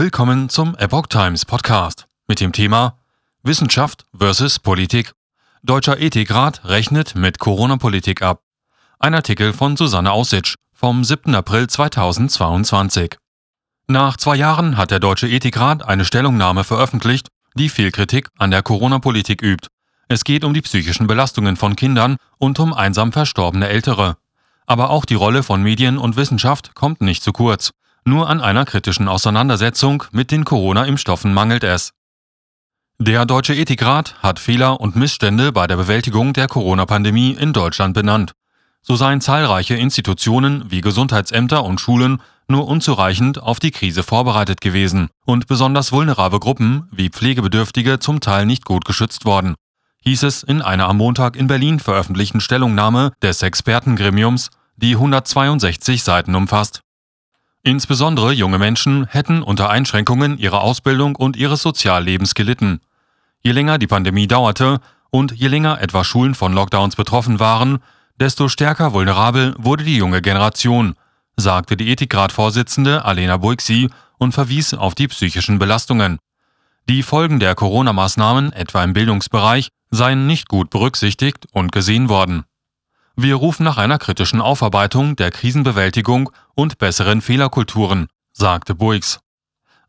Willkommen zum Epoch Times Podcast mit dem Thema Wissenschaft versus Politik. Deutscher Ethikrat rechnet mit Corona-Politik ab. Ein Artikel von Susanne Aussitsch vom 7. April 2022. Nach zwei Jahren hat der Deutsche Ethikrat eine Stellungnahme veröffentlicht, die viel Kritik an der Corona-Politik übt. Es geht um die psychischen Belastungen von Kindern und um einsam verstorbene Ältere. Aber auch die Rolle von Medien und Wissenschaft kommt nicht zu kurz. Nur an einer kritischen Auseinandersetzung mit den Corona-Impfstoffen mangelt es. Der Deutsche Ethikrat hat Fehler und Missstände bei der Bewältigung der Corona-Pandemie in Deutschland benannt. So seien zahlreiche Institutionen wie Gesundheitsämter und Schulen nur unzureichend auf die Krise vorbereitet gewesen und besonders vulnerable Gruppen wie Pflegebedürftige zum Teil nicht gut geschützt worden, hieß es in einer am Montag in Berlin veröffentlichten Stellungnahme des Expertengremiums, die 162 Seiten umfasst. Insbesondere junge Menschen hätten unter Einschränkungen ihrer Ausbildung und ihres Soziallebens gelitten. Je länger die Pandemie dauerte und je länger etwa Schulen von Lockdowns betroffen waren, desto stärker vulnerabel wurde die junge Generation, sagte die Ethikrat-Vorsitzende Alena Boixi und verwies auf die psychischen Belastungen. Die Folgen der Corona-Maßnahmen, etwa im Bildungsbereich, seien nicht gut berücksichtigt und gesehen worden. Wir rufen nach einer kritischen Aufarbeitung der Krisenbewältigung und besseren Fehlerkulturen, sagte Boix.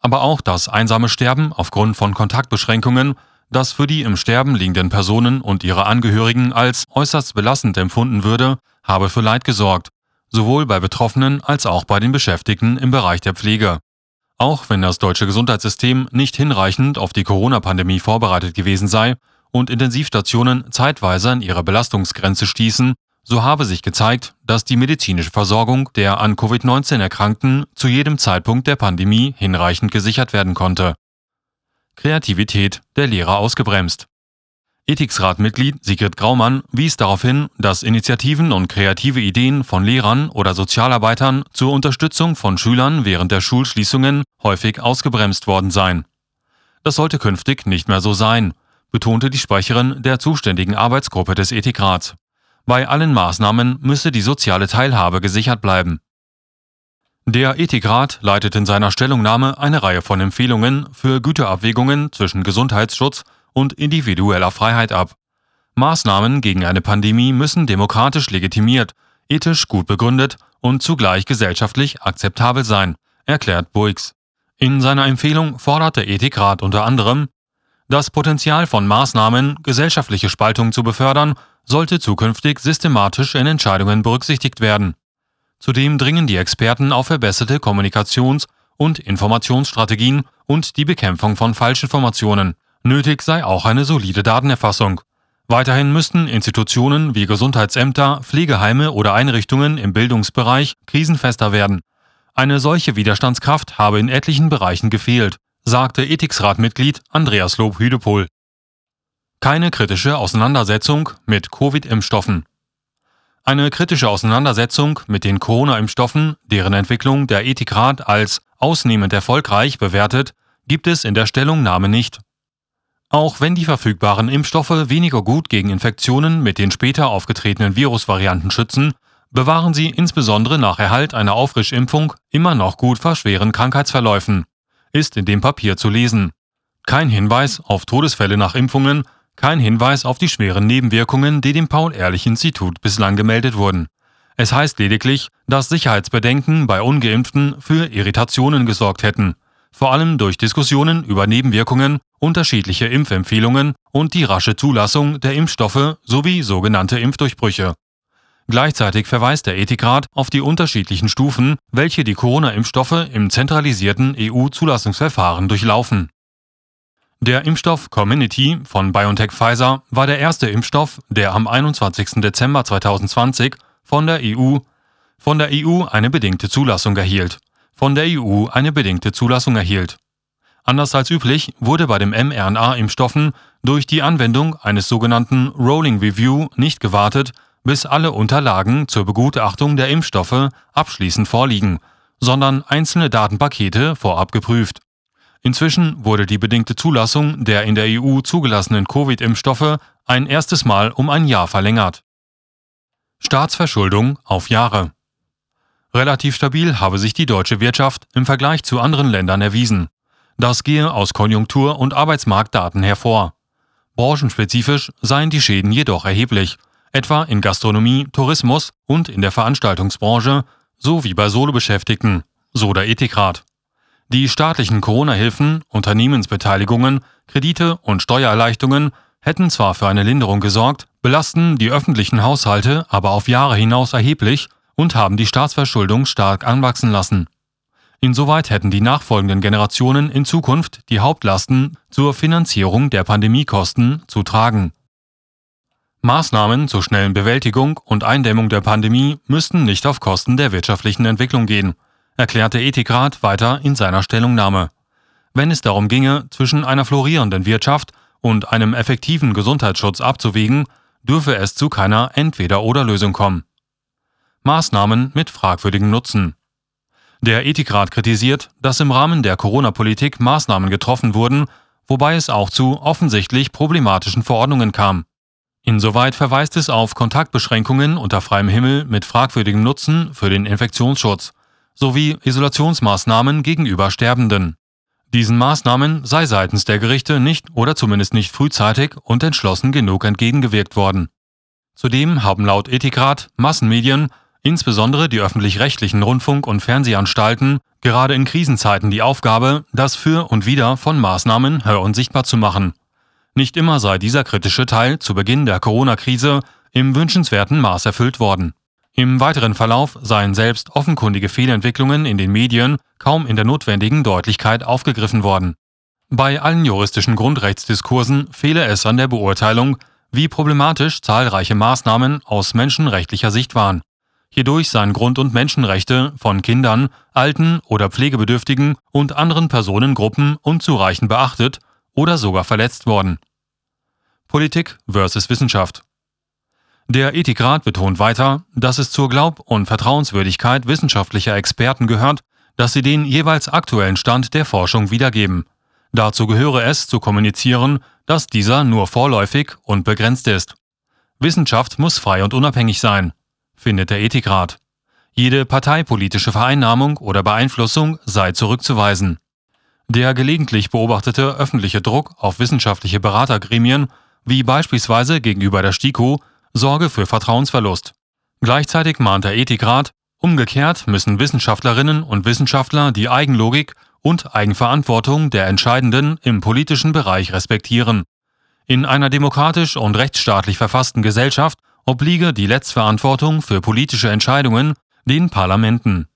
Aber auch das einsame Sterben aufgrund von Kontaktbeschränkungen, das für die im Sterben liegenden Personen und ihre Angehörigen als äußerst belastend empfunden würde, habe für Leid gesorgt, sowohl bei Betroffenen als auch bei den Beschäftigten im Bereich der Pflege. Auch wenn das deutsche Gesundheitssystem nicht hinreichend auf die Corona-Pandemie vorbereitet gewesen sei und Intensivstationen zeitweise an ihre Belastungsgrenze stießen, so habe sich gezeigt, dass die medizinische Versorgung der an Covid-19 Erkrankten zu jedem Zeitpunkt der Pandemie hinreichend gesichert werden konnte. Kreativität der Lehrer ausgebremst. Ethiksratmitglied Sigrid Graumann wies darauf hin, dass Initiativen und kreative Ideen von Lehrern oder Sozialarbeitern zur Unterstützung von Schülern während der Schulschließungen häufig ausgebremst worden seien. Das sollte künftig nicht mehr so sein, betonte die Sprecherin der zuständigen Arbeitsgruppe des Ethikrats. Bei allen Maßnahmen müsse die soziale Teilhabe gesichert bleiben. Der Ethikrat leitet in seiner Stellungnahme eine Reihe von Empfehlungen für Güterabwägungen zwischen Gesundheitsschutz und individueller Freiheit ab. Maßnahmen gegen eine Pandemie müssen demokratisch legitimiert, ethisch gut begründet und zugleich gesellschaftlich akzeptabel sein, erklärt Boix. In seiner Empfehlung fordert der Ethikrat unter anderem, das Potenzial von Maßnahmen, gesellschaftliche Spaltung zu befördern sollte zukünftig systematisch in Entscheidungen berücksichtigt werden. Zudem dringen die Experten auf verbesserte Kommunikations- und Informationsstrategien und die Bekämpfung von Falschinformationen. Nötig sei auch eine solide Datenerfassung. Weiterhin müssten Institutionen wie Gesundheitsämter, Pflegeheime oder Einrichtungen im Bildungsbereich krisenfester werden. Eine solche Widerstandskraft habe in etlichen Bereichen gefehlt, sagte Ethiksratmitglied Andreas Lob-Hüdepohl keine kritische Auseinandersetzung mit Covid-Impfstoffen. Eine kritische Auseinandersetzung mit den Corona-Impfstoffen, deren Entwicklung der Ethikrat als ausnehmend erfolgreich bewertet, gibt es in der Stellungnahme nicht. Auch wenn die verfügbaren Impfstoffe weniger gut gegen Infektionen mit den später aufgetretenen Virusvarianten schützen, bewahren sie insbesondere nach Erhalt einer Auffrischimpfung immer noch gut vor schweren Krankheitsverläufen, ist in dem Papier zu lesen. Kein Hinweis auf Todesfälle nach Impfungen kein Hinweis auf die schweren Nebenwirkungen, die dem Paul-Ehrlich-Institut bislang gemeldet wurden. Es heißt lediglich, dass Sicherheitsbedenken bei ungeimpften für Irritationen gesorgt hätten, vor allem durch Diskussionen über Nebenwirkungen, unterschiedliche Impfempfehlungen und die rasche Zulassung der Impfstoffe sowie sogenannte Impfdurchbrüche. Gleichzeitig verweist der Ethikrat auf die unterschiedlichen Stufen, welche die Corona-Impfstoffe im zentralisierten EU-Zulassungsverfahren durchlaufen. Der Impfstoff Community von BioNTech Pfizer war der erste Impfstoff, der am 21. Dezember 2020 von der EU von der EU eine bedingte Zulassung erhielt. Von der EU eine bedingte Zulassung erhielt. Anders als üblich wurde bei den mRNA-Impfstoffen durch die Anwendung eines sogenannten Rolling Review nicht gewartet, bis alle Unterlagen zur Begutachtung der Impfstoffe abschließend vorliegen, sondern einzelne Datenpakete vorab geprüft. Inzwischen wurde die bedingte Zulassung der in der EU zugelassenen Covid-Impfstoffe ein erstes Mal um ein Jahr verlängert. Staatsverschuldung auf Jahre. Relativ stabil habe sich die deutsche Wirtschaft im Vergleich zu anderen Ländern erwiesen. Das gehe aus Konjunktur- und Arbeitsmarktdaten hervor. Branchenspezifisch seien die Schäden jedoch erheblich, etwa in Gastronomie, Tourismus und in der Veranstaltungsbranche sowie bei Solobeschäftigten, so der Ethikrat. Die staatlichen Corona-Hilfen, Unternehmensbeteiligungen, Kredite und Steuererleichterungen hätten zwar für eine Linderung gesorgt, belasten die öffentlichen Haushalte aber auf Jahre hinaus erheblich und haben die Staatsverschuldung stark anwachsen lassen. Insoweit hätten die nachfolgenden Generationen in Zukunft die Hauptlasten zur Finanzierung der Pandemiekosten zu tragen. Maßnahmen zur schnellen Bewältigung und Eindämmung der Pandemie müssten nicht auf Kosten der wirtschaftlichen Entwicklung gehen, erklärte Ethikrat weiter in seiner Stellungnahme. Wenn es darum ginge, zwischen einer florierenden Wirtschaft und einem effektiven Gesundheitsschutz abzuwägen, dürfe es zu keiner Entweder-oder-Lösung kommen. Maßnahmen mit fragwürdigem Nutzen. Der Ethikrat kritisiert, dass im Rahmen der Corona-Politik Maßnahmen getroffen wurden, wobei es auch zu offensichtlich problematischen Verordnungen kam. Insoweit verweist es auf Kontaktbeschränkungen unter freiem Himmel mit fragwürdigem Nutzen für den Infektionsschutz sowie Isolationsmaßnahmen gegenüber Sterbenden. Diesen Maßnahmen sei seitens der Gerichte nicht oder zumindest nicht frühzeitig und entschlossen genug entgegengewirkt worden. Zudem haben laut Ethikrat Massenmedien insbesondere die öffentlich-rechtlichen Rundfunk- und Fernsehanstalten, gerade in Krisenzeiten die Aufgabe, das Für und Wider von Maßnahmen hör- und sichtbar zu machen. Nicht immer sei dieser kritische Teil zu Beginn der Corona-Krise im wünschenswerten Maß erfüllt worden. Im weiteren Verlauf seien selbst offenkundige Fehlentwicklungen in den Medien kaum in der notwendigen Deutlichkeit aufgegriffen worden. Bei allen juristischen Grundrechtsdiskursen fehle es an der Beurteilung, wie problematisch zahlreiche Maßnahmen aus menschenrechtlicher Sicht waren. Hierdurch seien Grund- und Menschenrechte von Kindern, Alten oder Pflegebedürftigen und anderen Personengruppen unzureichend beachtet oder sogar verletzt worden. Politik versus Wissenschaft. Der Ethikrat betont weiter, dass es zur Glaub- und Vertrauenswürdigkeit wissenschaftlicher Experten gehört, dass sie den jeweils aktuellen Stand der Forschung wiedergeben. Dazu gehöre es zu kommunizieren, dass dieser nur vorläufig und begrenzt ist. Wissenschaft muss frei und unabhängig sein findet der Ethikrat. Jede parteipolitische Vereinnahmung oder Beeinflussung sei zurückzuweisen. Der gelegentlich beobachtete öffentliche Druck auf wissenschaftliche Beratergremien, wie beispielsweise gegenüber der STIKO, sorge für Vertrauensverlust. Gleichzeitig mahnt der Ethikrat, umgekehrt müssen Wissenschaftlerinnen und Wissenschaftler die Eigenlogik und Eigenverantwortung der Entscheidenden im politischen Bereich respektieren. In einer demokratisch und rechtsstaatlich verfassten Gesellschaft obliege die Letztverantwortung für politische Entscheidungen den Parlamenten